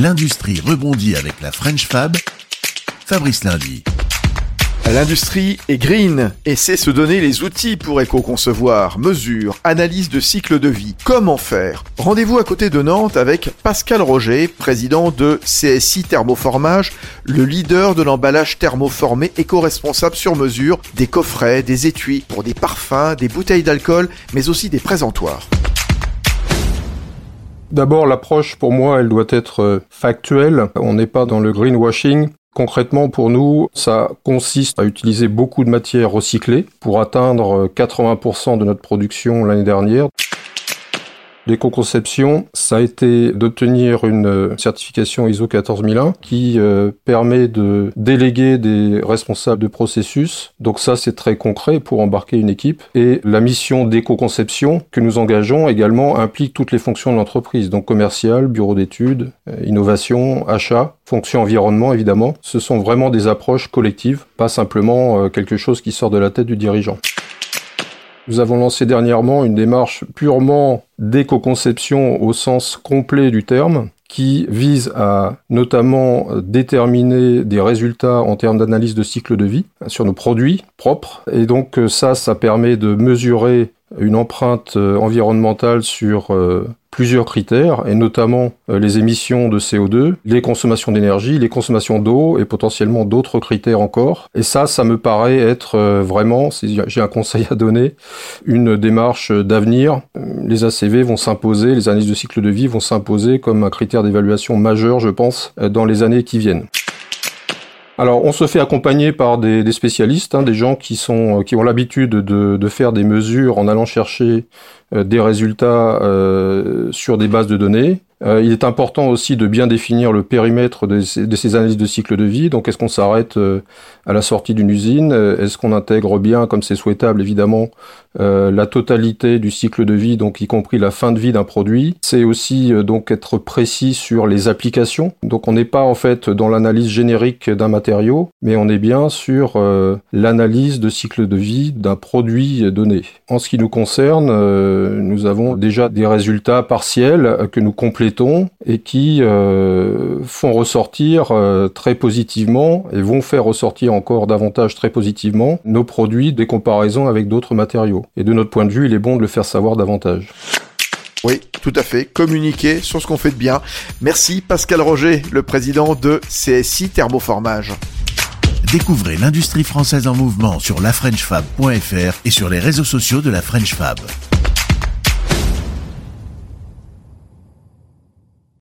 L'industrie rebondit avec la French Fab. Fabrice Lundi. L'industrie est green et sait se donner les outils pour éco-concevoir, mesure, analyse de cycle de vie. Comment faire? Rendez-vous à côté de Nantes avec Pascal Roger, président de CSI Thermoformage, le leader de l'emballage thermoformé éco-responsable sur mesure, des coffrets, des étuis pour des parfums, des bouteilles d'alcool, mais aussi des présentoirs. D'abord, l'approche pour moi, elle doit être euh, factuelle. On n'est pas dans le greenwashing. Concrètement, pour nous, ça consiste à utiliser beaucoup de matières recyclées pour atteindre 80% de notre production l'année dernière. L'éco-conception, ça a été d'obtenir une certification ISO 14001 qui euh, permet de déléguer des responsables de processus. Donc ça, c'est très concret pour embarquer une équipe. Et la mission d'éco-conception que nous engageons également implique toutes les fonctions de l'entreprise, donc commercial, bureau d'études, euh, innovation, achat, fonction environnement évidemment. Ce sont vraiment des approches collectives, pas simplement euh, quelque chose qui sort de la tête du dirigeant. Nous avons lancé dernièrement une démarche purement d'éco-conception au sens complet du terme, qui vise à notamment déterminer des résultats en termes d'analyse de cycle de vie sur nos produits propres. Et donc ça, ça permet de mesurer une empreinte environnementale sur euh, plusieurs critères, et notamment euh, les émissions de CO2, les consommations d'énergie, les consommations d'eau, et potentiellement d'autres critères encore. Et ça, ça me paraît être euh, vraiment, si j'ai un conseil à donner, une démarche d'avenir. Les ACV vont s'imposer, les analyses de cycle de vie vont s'imposer comme un critère d'évaluation majeur, je pense, euh, dans les années qui viennent. Alors, on se fait accompagner par des, spécialistes, hein, des gens qui sont qui ont l'habitude de, faire des mesures en allant chercher euh, des résultats euh, sur des bases de données. Euh, il est important aussi de bien définir le périmètre de ces, analyses de cycle de vie. Donc, est-ce qu'on s'arrête à la sortie d'une usine? Est-ce qu'on intègre bien, comme c'est souhaitable évidemment, la totalité du cycle de vie, donc y compris la fin de vie d'un produit C'est aussi donc être précis sur les applications. Donc, on n'est pas en fait dans l'analyse générique d'un matériau, mais on est bien sur l'analyse de cycle de vie d'un produit donné. En ce qui nous concerne, nous avons déjà des résultats partiels que nous complétons et qui euh, font ressortir euh, très positivement et vont faire ressortir encore davantage très positivement nos produits des comparaisons avec d'autres matériaux. Et de notre point de vue, il est bon de le faire savoir davantage. Oui, tout à fait. Communiquer sur ce qu'on fait de bien. Merci Pascal Roger, le président de CSI Thermoformage. Découvrez l'industrie française en mouvement sur lafrenchfab.fr et sur les réseaux sociaux de la French Fab.